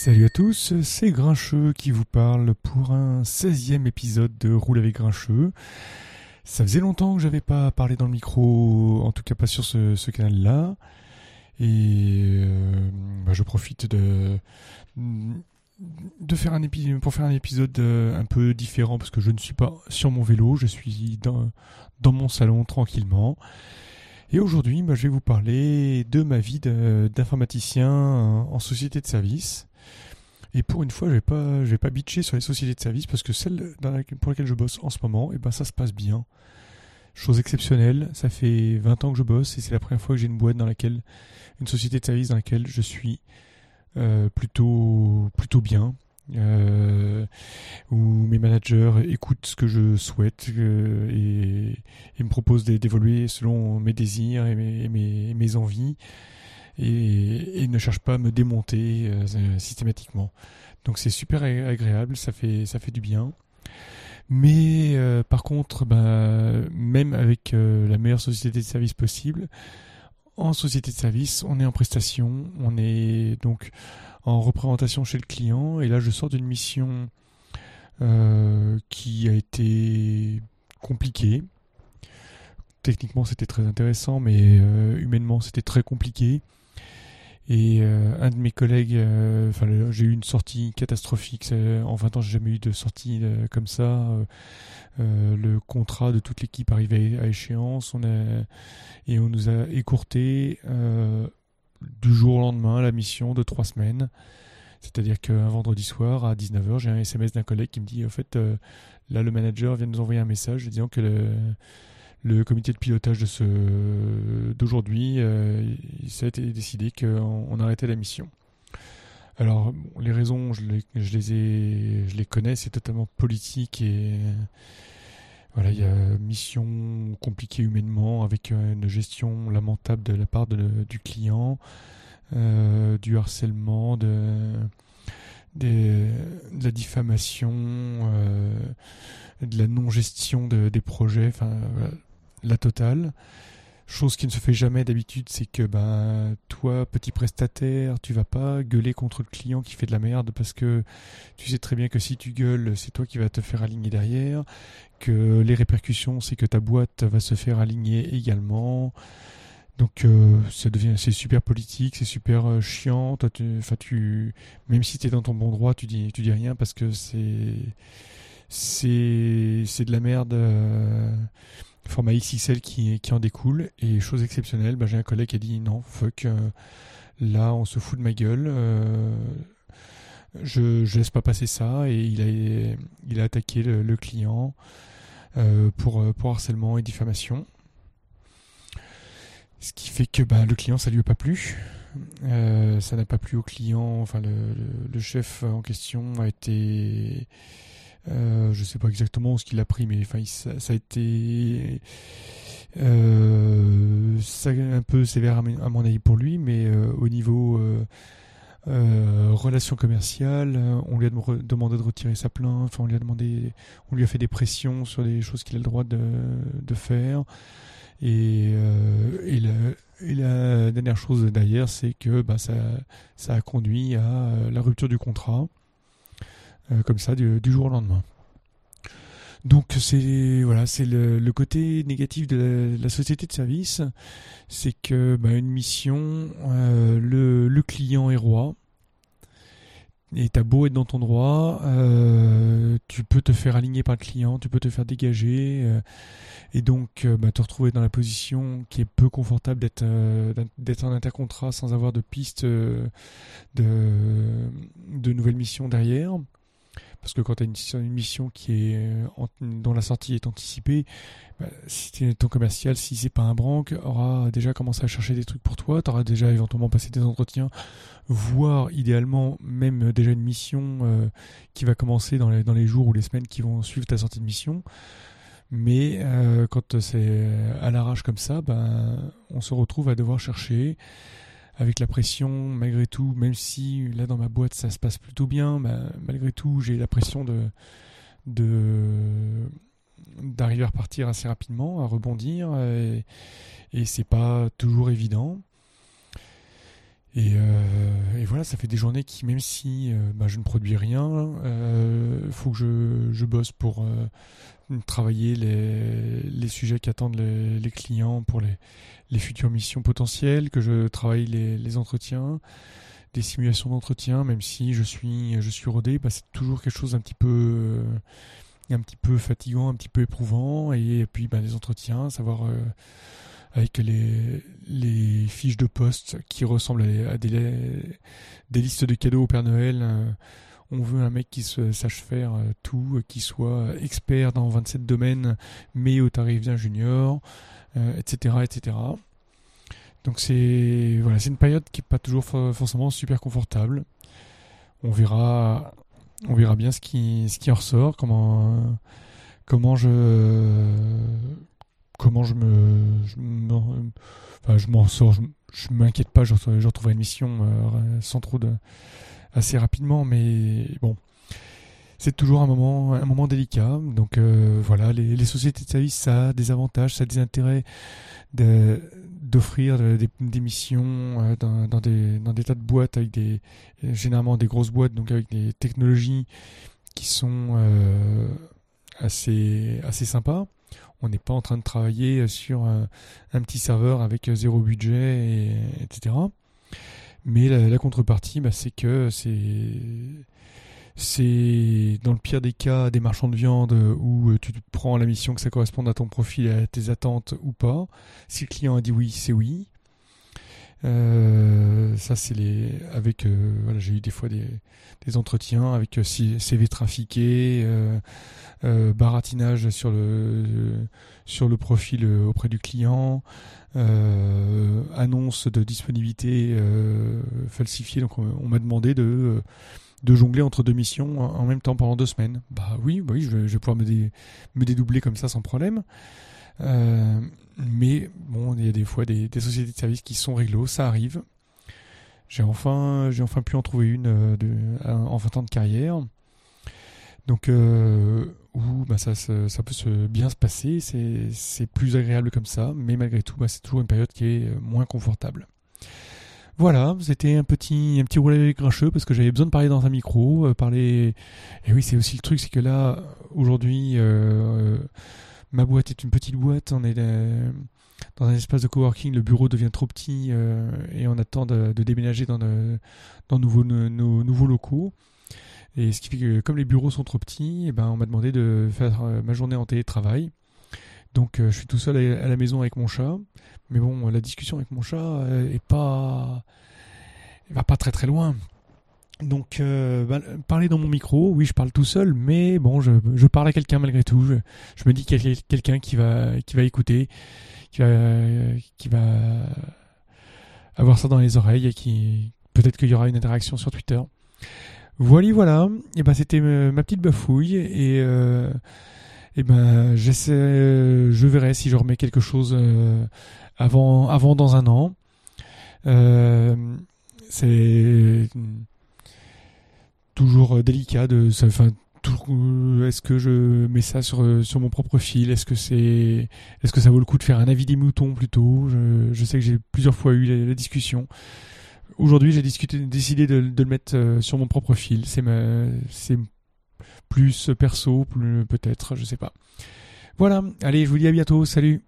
Salut à tous, c'est Grincheux qui vous parle pour un 16e épisode de Roule avec Grincheux. Ça faisait longtemps que j'avais pas parlé dans le micro, en tout cas pas sur ce, canal-là. Et euh, bah, je profite de, faire un épisode pour faire un épisode euh, un peu différent parce que je ne suis pas sur mon vélo, je suis dans, dans mon salon tranquillement. Et aujourd'hui, bah, je vais vous parler de ma vie d'informaticien en société de service. Et pour une fois, je vais pas, je vais pas bitcher sur les sociétés de service parce que celle pour laquelle je bosse en ce moment, et eh ben ça se passe bien. Chose exceptionnelle, ça fait 20 ans que je bosse et c'est la première fois que j'ai une boîte dans laquelle, une société de service dans laquelle je suis euh, plutôt, plutôt bien. Euh, où mes managers écoutent ce que je souhaite euh, et, me proposent d'évoluer selon mes désirs et mes, mes, mes envies et, ne cherche pas à me démonter euh, systématiquement. Donc c'est super agréable, ça fait, du bien. Mais euh, par contre, bah, même avec euh, la meilleure société de service possible, en société de service, on est en prestation, on est donc en représentation chez le client, et là je sors d'une mission qui a été compliquée. Techniquement c'était très intéressant, mais humainement c'était très compliqué. Et euh, un de mes collègues, euh, enfin, j'ai eu une sortie catastrophique. En 20 ans, j'ai jamais eu de sortie euh, comme ça. le contrat de toute l'équipe arrivait à échéance. On a, et on nous a écourté du jour au lendemain la mission de trois semaines. C'est-à-dire qu'un vendredi soir à 19h, j'ai un SMS d'un collègue qui me dit, en fait, là, le manager vient de nous envoyer un message disant que le, le comité de pilotage de ce d'aujourd'hui, euh, a été décidé qu'on arrêtait la mission. Alors les raisons, je les, ai, je les connais, c'est totalement politique et voilà, il y a mission compliquée humainement avec une gestion lamentable de la part du client, euh, du harcèlement, de, de la diffamation, euh, de la non-gestion des projets. Enfin, la totale. Chose qui ne se fait jamais d'habitude, c'est que ben toi, petit prestataire, tu vas pas gueuler contre le client qui fait de la merde parce que tu sais très bien que si tu gueules, c'est toi qui vas te faire aligner derrière, que les répercussions, c'est que ta boîte va se faire aligner également. Donc euh, ça devient c'est super politique, c'est super euh, chiant. Toi, tu, même si tu es dans ton bon droit, tu dis tu dis rien parce que c'est c'est c'est de la merde. Euh, format XXL qui, en découle. Et chose exceptionnelle, bah, j'ai un collègue qui a dit non, fuck, euh, là on se fout de ma gueule. Euh, je, laisse pas passer ça et il a, il a attaqué le, client euh, pour, harcèlement et diffamation. Ce qui fait que bah, le client, ça lui a pas plu. ça n'a pas plu au client. Enfin, le chef en question a été euh, je sais pas exactement ce qu'il a pris, mais enfin, ça, a été euh, un peu sévère à mon avis pour lui, mais euh, au niveau euh, relations commerciales, on lui a demandé de retirer sa plainte, enfin, on lui a demandé, on lui a fait des pressions sur des choses qu'il a le droit de, faire. Et, la, dernière chose d'ailleurs, c'est que bah, ça a conduit à la rupture du contrat. Euh, comme ça du, jour au lendemain. Donc c'est voilà, c'est le, côté négatif de la, société de service, c'est que bah, une mission, euh, le, client est roi. Et t'as beau être dans ton droit, euh, tu peux te faire aligner par le client, tu peux te faire dégager, et donc bah, te retrouver dans la position qui est peu confortable d'être d'être en intercontrat sans avoir de piste de, de nouvelles missions derrière. Parce que quand tu as une, mission qui est euh, dont la sortie est anticipée, bah, si ton commercial, si c'est pas un branque, aura déjà commencé à chercher des trucs pour toi, tu auras déjà éventuellement passé des entretiens, voire idéalement même déjà une mission euh, qui va commencer dans les, dans les jours ou les semaines qui vont suivre ta sortie de mission. Mais euh, quand c'est à l'arrache comme ça, ben, on se retrouve à devoir chercher avec la pression, malgré tout, même si là dans ma boîte ça se passe plutôt bien, bah, malgré tout j'ai la pression de d'arriver à repartir assez rapidement, à rebondir, et, et c'est pas toujours évident. Et, euh, et, voilà, ça fait des journées qui, même si euh, bah, je ne produis rien, il euh, faut que je, bosse pour travailler les, sujets qu'attendent les, les, clients pour les, futures missions potentielles, que je travaille les, les entretiens, des simulations d'entretien, même si je suis, je suis rodé, bah, c'est toujours quelque chose d'un petit peu un petit peu fatigant, un petit peu éprouvant, et, puis bah, les entretiens, savoir avec les, fiches de poste qui ressemblent à, des, listes de cadeaux au Père Noël. Euh, on veut un mec qui sache faire euh, tout, qui soit expert dans 27 domaines, mais au tarif bien junior, etc., euh, etc. Donc c'est voilà, une période qui est pas toujours forcément super confortable. On verra, on verra bien ce qui, ce qui en ressort, comment, comment je, comment je me, m'en sors, je, m'inquiète pas, je, retrouverai une mission euh, sans trop assez rapidement, mais bon, c'est toujours un moment, un moment délicat. Donc euh, voilà, les, sociétés de services, ça a des avantages, ça a des intérêts d'offrir des, des, missions euh, dans, des, tas de boîtes avec généralement des grosses boîtes, donc avec des technologies qui sont assez, assez sympas. On n'est pas en train de travailler sur un, petit serveur avec zéro budget, etc. Mais la, contrepartie, bah, c'est que c'est dans le pire des cas des marchands de viande où tu prends la mission que ça corresponde à ton profil et à tes attentes ou pas. Si le client a dit oui, c'est oui. Euh, ça c'est les avec euh, voilà j'ai eu des fois des, des entretiens avec euh, CV trafiqué, euh, baratinage sur le sur le profil auprès du client, annonce de disponibilité falsifiée. Donc on, m'a demandé de de jongler entre deux missions en même temps pendant deux semaines. Bah oui, bah oui, je vais, je vais pouvoir me, me dédoubler comme ça sans problème. Euh, mais bon, il y a des fois des, sociétés de services qui sont réglo, ça arrive. J'ai enfin, j'ai enfin pu en trouver une euh, de, en 20 ans de carrière. Donc, euh, où bah, ça, ça, peut se, bien se passer, c'est plus agréable comme ça, mais malgré tout, bah, c'est toujours une période qui est euh, moins confortable. Voilà, c'était un petit un petit roulet grincheux parce que j'avais besoin de parler dans un micro, parler. Et oui, c'est aussi le truc, c'est que là aujourd'hui, ma boîte est une petite boîte, on est euh, dans un espace de coworking, le bureau devient trop petit euh, et on attend de, déménager dans, nouveaux, nos, nouveaux locaux. Et ce qui fait que comme les bureaux sont trop petits, et eh ben, on m'a demandé de faire euh, ma journée en télétravail. Donc je suis tout seul à, la maison avec mon chat. Mais bon, la discussion avec mon chat est pas... Va pas très très loin. Donc, euh, bah, parler dans mon micro, oui, je parle tout seul, mais bon, je, je parle à quelqu'un malgré tout. Je, je me dis qu'il y a quelqu'un qui va, qui va écouter, qui va, qui va avoir ça dans les oreilles et qui, peut-être qu'il y aura une interaction sur Twitter. Voilà, voilà. Et ben, c'était ma petite bafouille et, euh, et ben, j'essaie, je verrai si je remets quelque chose euh, avant, avant dans un an. Euh, c'est toujours euh, délicat de enfin euh, est-ce que je mets ça sur, euh, mon propre fil? Est-ce que ça vaut le coup de faire un avis des moutons plutôt? Je, sais que j'ai plusieurs fois eu la, discussion. Aujourd'hui, j'ai décidé de, de, le mettre sur mon propre fil. C'est c'est plus perso, plus peut-être, je sais pas. Voilà. Allez, je vous dis à bientôt. Salut.